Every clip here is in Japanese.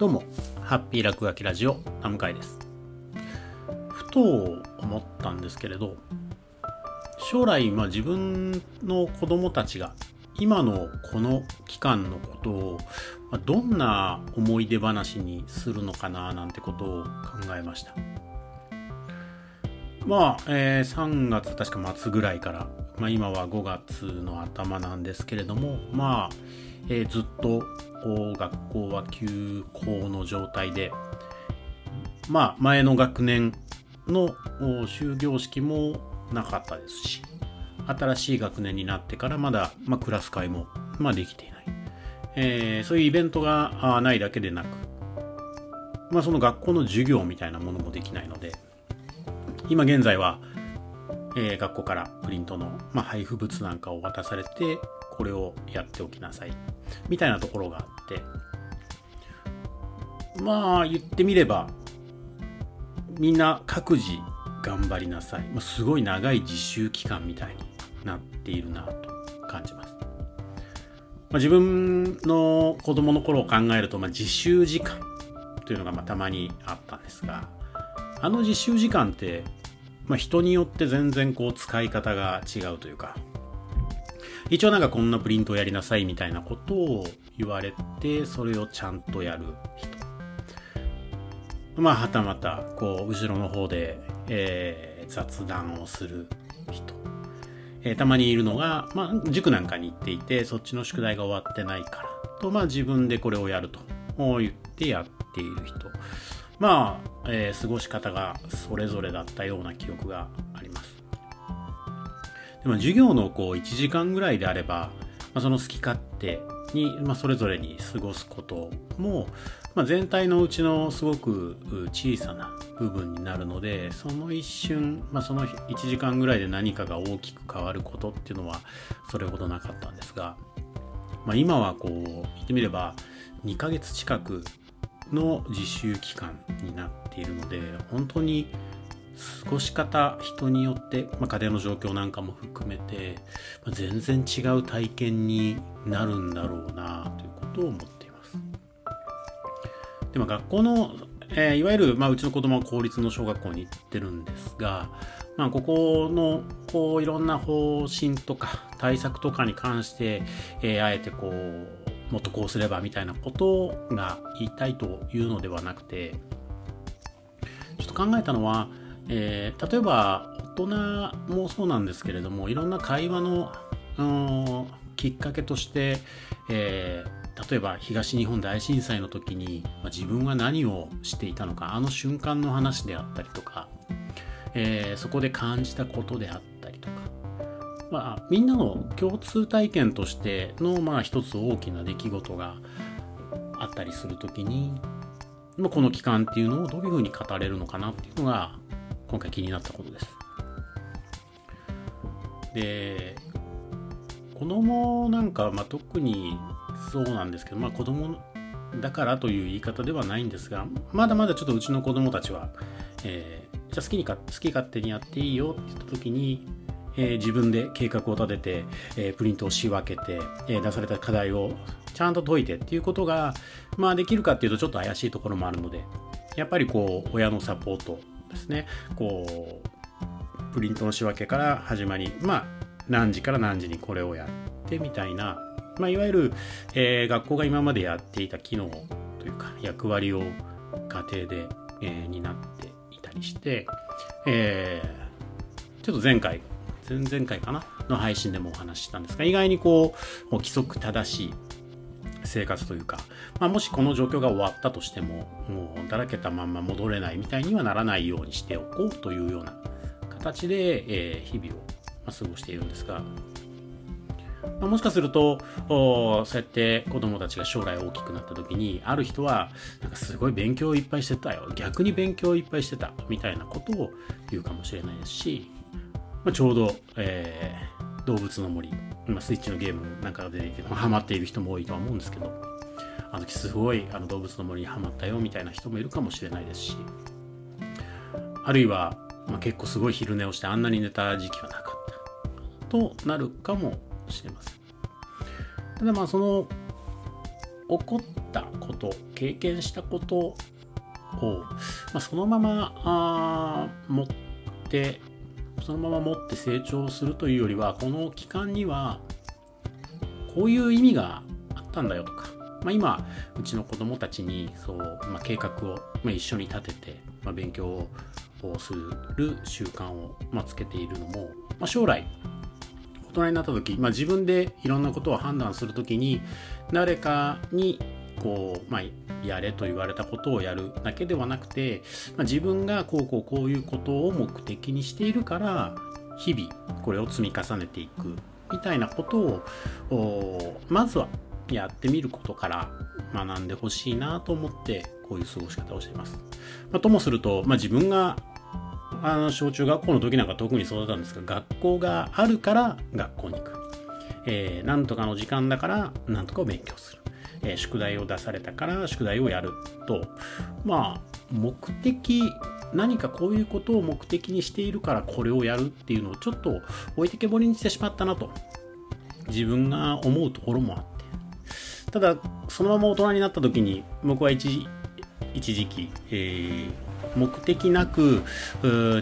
どうも、ハッピー落書きラジオ、ナムカイです。ふと思ったんですけれど、将来、まあ、自分の子供たちが今のこの期間のことを、まあ、どんな思い出話にするのかななんてことを考えました。まあ、えー、3月確か末ぐらいから、まあ、今は5月の頭なんですけれども、まあ、えー、ずっと学校は休校の状態で、まあ、前の学年の終業式もなかったですし、新しい学年になってからまだ、まあ、クラス会も、まあ、できていない。えー、そういうイベントがないだけでなく、まあ、その学校の授業みたいなものもできないので、今現在は、えー、学校からプリントの、まあ、配布物なんかを渡されて、これをやっておきなさい。みたいなところがあって、まあ言ってみれば、みんな各自頑張りなさい。まあ、すごい長い自習期間みたいになっているなと感じます。まあ、自分の子供の頃を考えると、まあ、自習時間というのがまたまにあったんですが、あの自習時間って、まあ、人によって全然こう使い方が違うというか、一応なんかこんなプリントをやりなさいみたいなことを言われて、それをちゃんとやる人。まあ、はたまた、こう、後ろの方で、えー、雑談をする人。えー、たまにいるのが、まあ、塾なんかに行っていて、そっちの宿題が終わってないから、と、まあ、自分でこれをやると言ってやっている人。まあ、えー、過ごし方がそれぞれだったような記憶が。でも授業のこう1時間ぐらいであれば、まあ、その好き勝手に、まあ、それぞれに過ごすことも、まあ、全体のうちのすごく小さな部分になるのでその一瞬、まあ、その1時間ぐらいで何かが大きく変わることっていうのはそれほどなかったんですが、まあ、今はこう言ってみれば2ヶ月近くの自習期間になっているので本当に過ごし方人によって、まあ、家庭の状況なんかも含めて、まあ、全然違う体験になるんだろうなということを思っています。でも学校の、えー、いわゆる、まあ、うちの子供は公立の小学校に行ってるんですが、まあ、ここのこういろんな方針とか対策とかに関して、えー、あえてこうもっとこうすればみたいなことが言いたいというのではなくてちょっと考えたのはえー、例えば大人もそうなんですけれどもいろんな会話の、きっかけとして、えー、例えば東日本大震災の時に、ま、自分は何をしていたのかあの瞬間の話であったりとか、え、そこで感じたことであったりとか、まあ、みんなの共通体験としての、まあ、一つ大きな出来事があったりする時にこの期間っていうのをどういうふうに語れるのかなっていうのが今回気になったことです。で子供なんか、まあ、特にそうなんですけど、まあ、子供だからという言い方ではないんですがまだまだちょっとうちの子供たちは、えー、じゃあ好きにか好き勝手にやっていいよって言った時に、えー、自分で計画を立てて、えー、プリントを仕分けて、え出された課題をちゃんと解いてっていうことが、まあ、できるかっていうとちょっと怪しいところもあるのでやっぱりこう親のサポートですね。こうプリントの仕分けから始まりまあ何時から何時にこれをやってみたいな、まあ、いわゆる、えー、学校が今までやっていた機能というか役割を家庭で、えー、担っていたりして、えー、ちょっと前回前々回かな？の配信でもお話ししたんですが意外にこう規則正しい生活というか、まあ、もしこの状況が終わったとしてももうだらけたまんま戻れないみたいにはならないようにしておこうというような形で、え、日々を、ま過ごしているんですが、ま、もしかするとそうやって子供たちが将来大きくなった時にある人はなんかすごい勉強いっぱいしてたよ逆に勉強いっぱいしてたみたいなことを言うかもしれないですし、まあ、ちょうど、えー、動物の森今スイッチのゲームなんかが出てきて、ハマっている人も多いとは思うんですけど、あの時すごいあの動物の森にはまったよみたいな人もいるかもしれないですし、あるいは、まあ、結構すごい昼寝をしてあんなに寝た時期はなかったとなるかもしれません。ただまあその起こっったこと経験したことを、まあ、そのままあ持ってそのまま持って成長するというよりはこの期間にはこういう意味があったんだよとか、まあ、今うちの子供たちにそう、まあ、計画を、まあ、一緒に立てて、まあ、勉強をする習慣を、まあ、つけているのも、まあ、将来大人になった時、まあ、自分でいろんなことを判断する時に誰かにこう、まあ、やれと言われたことをやるだけではなくて、まあ、自分がこうこうこういうことを目的にしているから日々これを積み重ねていくみたいなことをまずはやってみることから学んでほしいなと思ってこういう過ごし方をしています。まあ、ともすると、まあ、自分があの小中学校の時なんか特にそうだったんですが学校があるから学校に行く、えー、なんとかの時間だからなんとかを勉強する、え、宿題を出されたから宿題をやると。まあ目的何かこういうことを目的にしているからこれをやるっていうのをちょっと置いてけぼりにしてしまったなと。自分が思うところもあって。ただそのまま大人になった時に僕は一一時期、えー、目的なく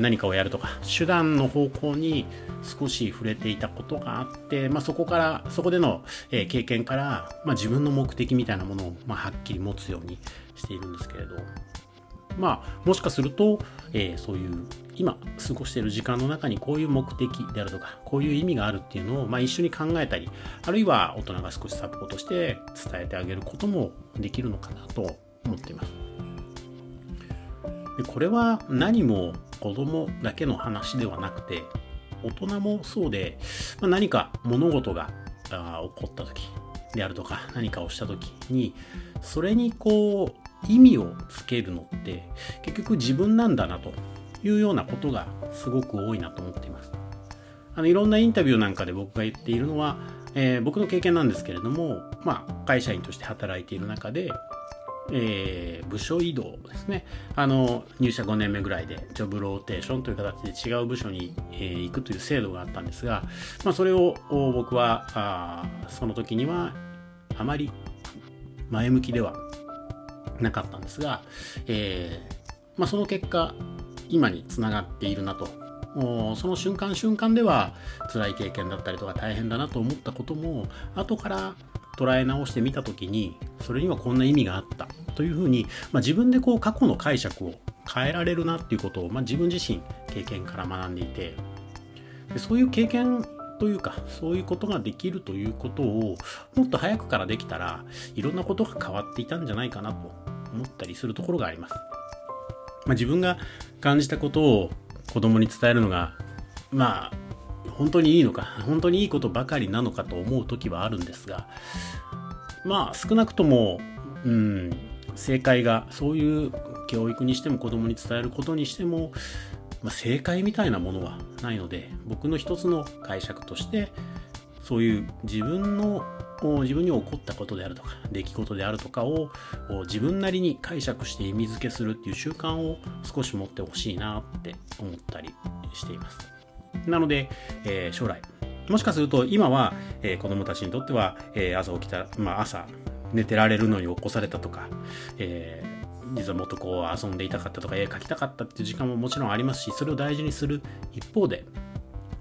何かをやるとか手段の方向に少し触れていたことがあって、まあ、そこからそこでの、経験から、まあ、自分の目的みたいなものを、はっきり持つようにしているんですけれどまあもしかすると、えー、そういう今過ごしている時間の中にこういう目的であるとかこういう意味があるっていうのを、まあ、一緒に考えたりあるいは大人が少しサポートして伝えてあげることもできるのかなと思っています。でこれは何も子供だけの話ではなくて大人もそうで、まあ、何か物事が起こった時であるとか何かをした時にそれにこう意味をつけるのって結局自分なんだなというようなことがすごく多いなと思っています。あのいろんなインタビューなんかで僕が言っているのは、えー、僕の経験なんですけれども、まあ、会社員として働いている中でえー、部署移動ですね。あの、入社5年目ぐらいで、ジョブローテーションという形で違う部署に、えー、行くという制度があったんですが、まあ、それを僕は、あその時には、あまり前向きではなかったんですが、えー、まあ、その結果、今につながっているなとその瞬間瞬間では辛い経験だったりとか大変だなと思ったことも後から捉え直してみた時にそれにはこんな意味があったというふうに、まあ、自分でこう過去の解釈を変えられるなっていうことを、まあ、自分自身経験から学んでいてでそういう経験というかそういうことができるということをもっと早くからできたらいろんなことが変わっていたんじゃないかなと思ったりするところがあります。まあ、自分が感じたことを子供に伝えるのがまあ本当にいいのか本当にいいことばかりなのかと思う時はあるんですがまあ少なくとも、うん、正解がそういう教育にしても子供に伝えることにしても、まあ、正解みたいなものはないので僕の一つの解釈としてそういう自分の自分に起こったことであるとか出来事であるとかを自分なりに解釈して意味付けするっていう習慣を少し持ってほしいなって思ったりしています。なので、えー、将来、もしかすると今は、えー、子供たちにとっては、えー、朝起きた、まあ朝寝てられるのに起こされたとか、えー、実はもっとこう遊んでいたかったとか絵描きたかったっていう時間ももちろんありますし、それを大事にする一方で、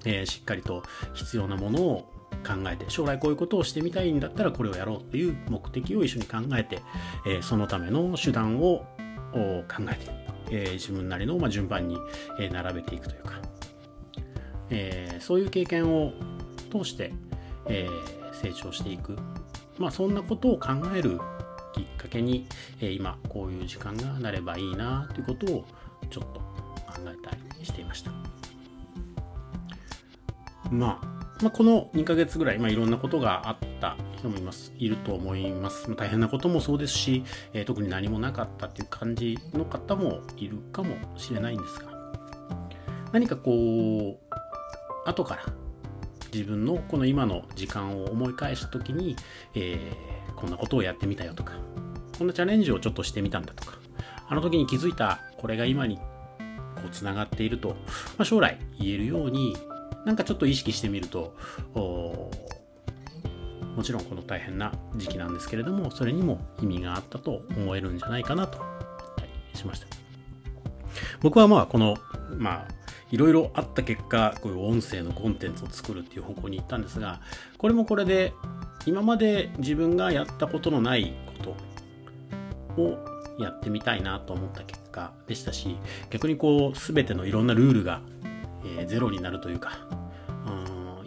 えー、しっかりと必要なものを考えて将来こういうことをしてみたいんだったらこれをやろうっていう目的を一緒に考えて、えー、そのための手段を考えて、えー、自分なりの、まあ、順番に、え並べていくというかえー、そういう経験を通して、えー、成長していく、まあ、そんなことを考えるきっかけに、えー、今こういう時間がなればいいなということをちょっと考えたりしていました。まあまあ、この2ヶ月ぐらい、まあ、いろんなことがあった人もいます、いると思います。大変なこともそうですし、えー、特に何もなかったっていう感じの方もいるかもしれないんですが、何かこう、後から自分のこの今の時間を思い返した時に、えー、こんなことをやってみたよとかこんなチャレンジをちょっとしてみたんだとかあの時に気づいたこれが今にこうつながっていると、まあ、将来言えるようになんかちょっと意識してみるともちろんこの大変な時期なんですけれどもそれにも意味があったと思えるんじゃないかなとしました。僕はまあこのまあいろいろあった結果こういう音声のコンテンツを作るっていう方向に行ったんですがこれもこれで今まで自分がやったことのないことをやってみたいなと思った結果でしたし逆にこう全てのいろんなルールが、えー、ゼロになるというか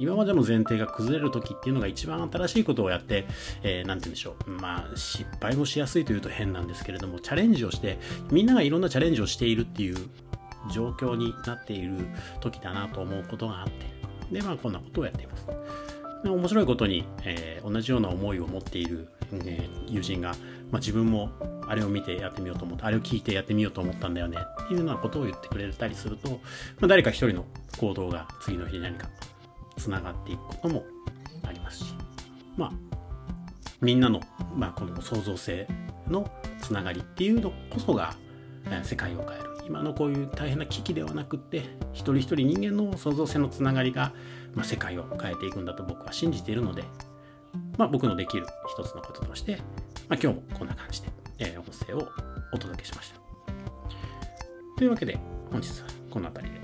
今までの前提が崩れる時っていうのが一番新しいことをやって、えー、て言うんでしょう。まあ、失敗もしやすいというと変なんですけれども、チャレンジをして、みんながいろんなチャレンジをしているっていう状況になっている時だなと思うことがあって、で、まあ、こんなことをやっています。で面白いことに、えー、同じような思いを持っている、えー、友人が、まあ、自分もあれを見てやってみようと思った、あれを聞いてやってみようと思ったんだよねっていうようなことを言ってくれたりすると、まあ、誰か一人の行動が次の日に何かつながっていくこともありますしまあみんなの、まあ、この創造性のつながりっていうのこそが世界を変える今のこういう大変な危機ではなくって一人一人人間の創造性のつながりが、まあ、世界を変えていくんだと僕は信じているので、まあ、僕のできる一つのこととして、まあ、今日もこんな感じで、えー、音声をお届けしました。というわけで本日はこの辺りで